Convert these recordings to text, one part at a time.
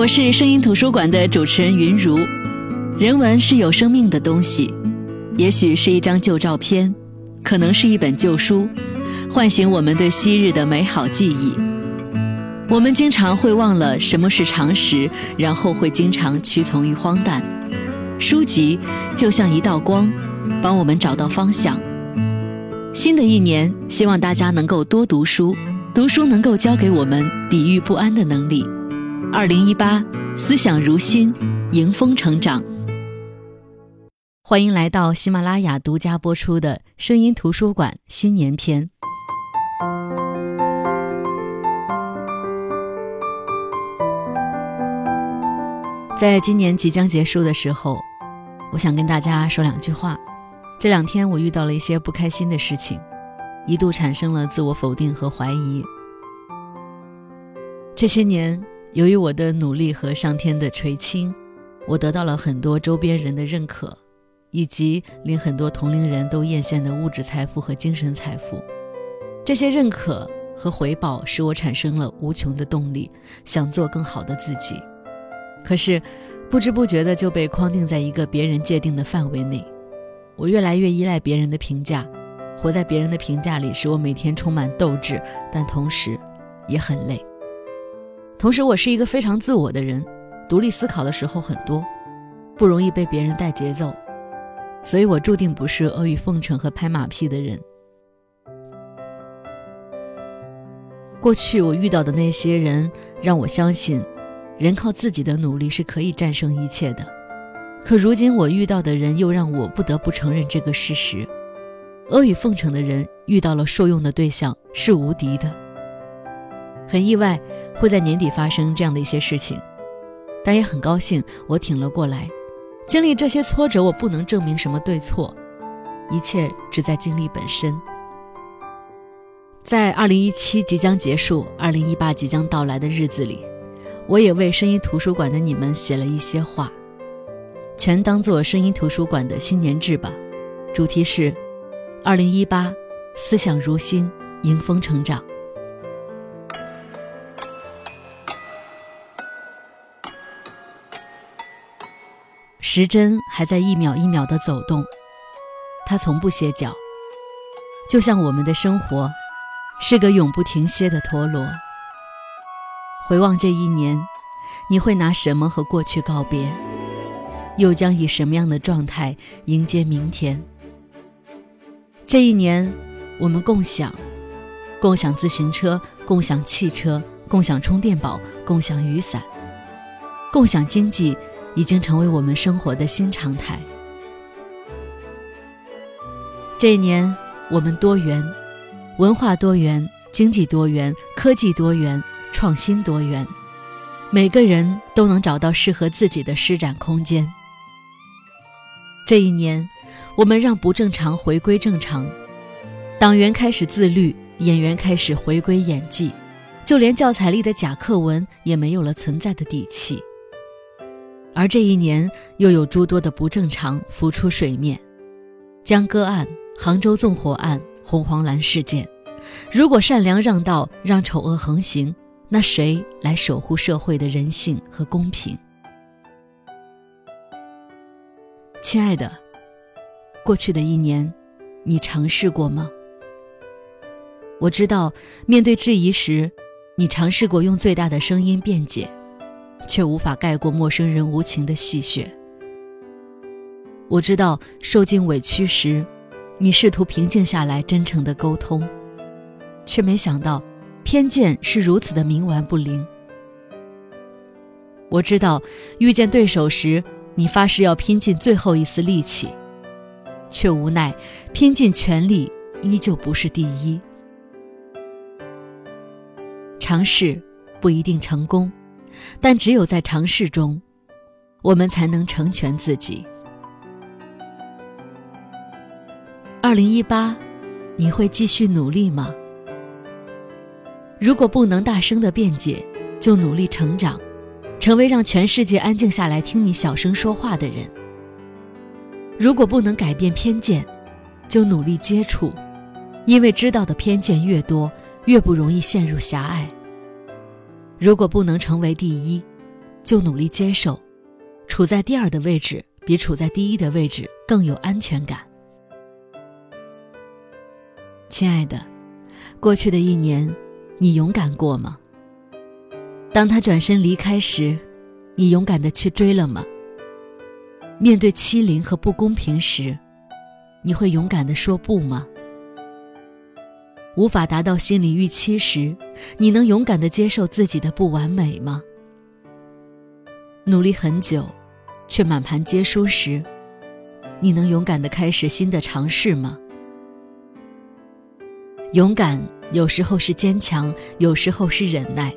我是声音图书馆的主持人云如。人文是有生命的东西，也许是一张旧照片，可能是一本旧书，唤醒我们对昔日的美好记忆。我们经常会忘了什么是常识，然后会经常屈从于荒诞。书籍就像一道光，帮我们找到方向。新的一年，希望大家能够多读书，读书能够教给我们抵御不安的能力。二零一八，思想如新，迎风成长。欢迎来到喜马拉雅独家播出的声音图书馆新年篇。在今年即将结束的时候，我想跟大家说两句话。这两天我遇到了一些不开心的事情，一度产生了自我否定和怀疑。这些年。由于我的努力和上天的垂青，我得到了很多周边人的认可，以及令很多同龄人都艳羡的物质财富和精神财富。这些认可和回报使我产生了无穷的动力，想做更好的自己。可是，不知不觉的就被框定在一个别人界定的范围内。我越来越依赖别人的评价，活在别人的评价里，使我每天充满斗志，但同时也很累。同时，我是一个非常自我的人，独立思考的时候很多，不容易被别人带节奏，所以我注定不是阿谀奉承和拍马屁的人。过去我遇到的那些人，让我相信，人靠自己的努力是可以战胜一切的。可如今我遇到的人，又让我不得不承认这个事实：阿谀奉承的人遇到了受用的对象是无敌的。很意外会在年底发生这样的一些事情，但也很高兴我挺了过来。经历这些挫折，我不能证明什么对错，一切只在经历本身。在二零一七即将结束、二零一八即将到来的日子里，我也为声音图书馆的你们写了一些话，全当做声音图书馆的新年志吧。主题是：二零一八，思想如新，迎风成长。时针还在一秒一秒地走动，它从不歇脚，就像我们的生活，是个永不停歇的陀螺。回望这一年，你会拿什么和过去告别？又将以什么样的状态迎接明天？这一年，我们共享，共享自行车，共享汽车，共享充电宝，共享雨伞，共享经济。已经成为我们生活的新常态。这一年，我们多元，文化多元，经济多元，科技多元，创新多元，每个人都能找到适合自己的施展空间。这一年，我们让不正常回归正常，党员开始自律，演员开始回归演技，就连教材里的假课文也没有了存在的底气。而这一年，又有诸多的不正常浮出水面：江歌案、杭州纵火案、红黄蓝事件。如果善良让道，让丑恶横行，那谁来守护社会的人性和公平？亲爱的，过去的一年，你尝试过吗？我知道，面对质疑时，你尝试过用最大的声音辩解。却无法盖过陌生人无情的戏谑。我知道受尽委屈时，你试图平静下来，真诚的沟通，却没想到偏见是如此的冥顽不灵。我知道遇见对手时，你发誓要拼尽最后一丝力气，却无奈拼尽全力依旧不是第一。尝试不一定成功。但只有在尝试中，我们才能成全自己。二零一八，你会继续努力吗？如果不能大声的辩解，就努力成长，成为让全世界安静下来听你小声说话的人。如果不能改变偏见，就努力接触，因为知道的偏见越多，越不容易陷入狭隘。如果不能成为第一，就努力接受，处在第二的位置比处在第一的位置更有安全感。亲爱的，过去的一年，你勇敢过吗？当他转身离开时，你勇敢的去追了吗？面对欺凌和不公平时，你会勇敢的说不吗？无法达到心理预期时，你能勇敢的接受自己的不完美吗？努力很久，却满盘皆输时，你能勇敢的开始新的尝试吗？勇敢有时候是坚强，有时候是忍耐。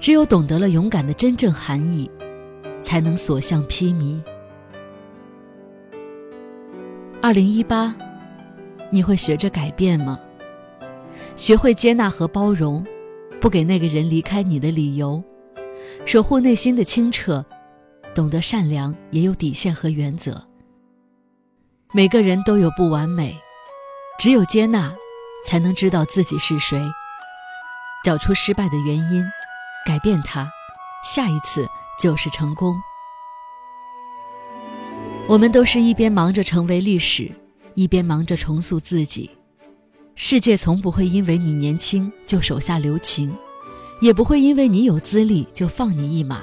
只有懂得了勇敢的真正含义，才能所向披靡。二零一八，你会学着改变吗？学会接纳和包容，不给那个人离开你的理由，守护内心的清澈，懂得善良也有底线和原则。每个人都有不完美，只有接纳，才能知道自己是谁，找出失败的原因。改变它，下一次就是成功。我们都是一边忙着成为历史，一边忙着重塑自己。世界从不会因为你年轻就手下留情，也不会因为你有资历就放你一马。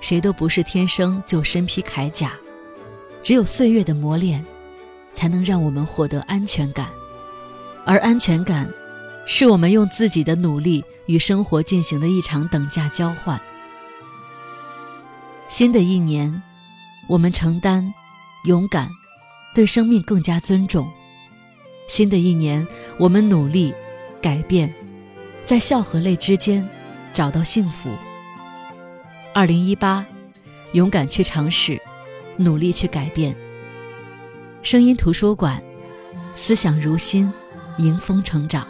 谁都不是天生就身披铠甲，只有岁月的磨练，才能让我们获得安全感，而安全感。是我们用自己的努力与生活进行的一场等价交换。新的一年，我们承担、勇敢，对生命更加尊重。新的一年，我们努力、改变，在笑和泪之间找到幸福。二零一八，勇敢去尝试，努力去改变。声音图书馆，思想如新，迎风成长。